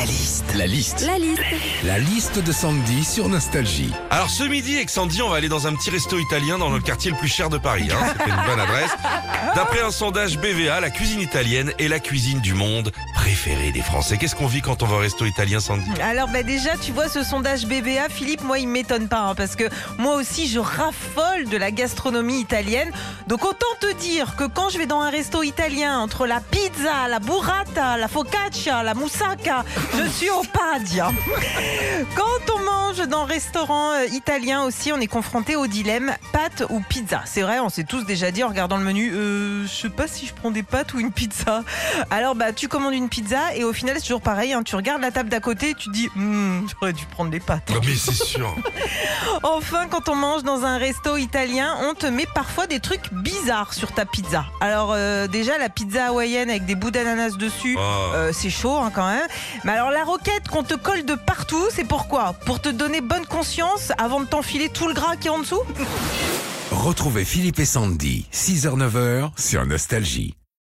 La liste. La liste. La liste. La liste de Sandy sur Nostalgie. Alors ce midi avec Sandy, on va aller dans un petit resto italien dans le quartier le plus cher de Paris. Hein. C'était une bonne adresse. D'après un sondage BVA, la cuisine italienne est la cuisine du monde préférée des Français. Qu'est-ce qu'on vit quand on va au resto italien, Sandy? Alors bah déjà, tu vois ce sondage BBA, Philippe, moi il m'étonne pas hein, parce que moi aussi je raffole de la gastronomie italienne. Donc autant te dire que quand je vais dans un resto italien entre la pizza, la burrata, la focaccia, la moussaka, je suis au paradis. Quand on mange dans restaurant euh, italien aussi, on est confronté au dilemme pâtes ou pizza. C'est vrai, on s'est tous déjà dit en regardant le menu, euh, je sais pas si je prends des pâtes ou une pizza. Alors bah tu commandes une pizza et au final c'est toujours pareil. hein. tu regardes la table d'à côté, et tu te dis, Hmm, j'aurais dû prendre des pâtes. Non mais c'est sûr. Enfin, quand on mange dans un resto italien, on te met parfois des trucs bizarres sur ta pizza. Alors euh, déjà la pizza hawaïenne avec des bouts d'ananas dessus, Oh. euh, c'est chaud hein, quand même. Mais alors la roquette qu'on te colle de partout, c'est pourquoi? Pour te donner bonne conscience avant de t'enfiler tout le gras qui est en dessous? Retrouvez Philippe et Sandy, 6h-9h sur Nostalgie.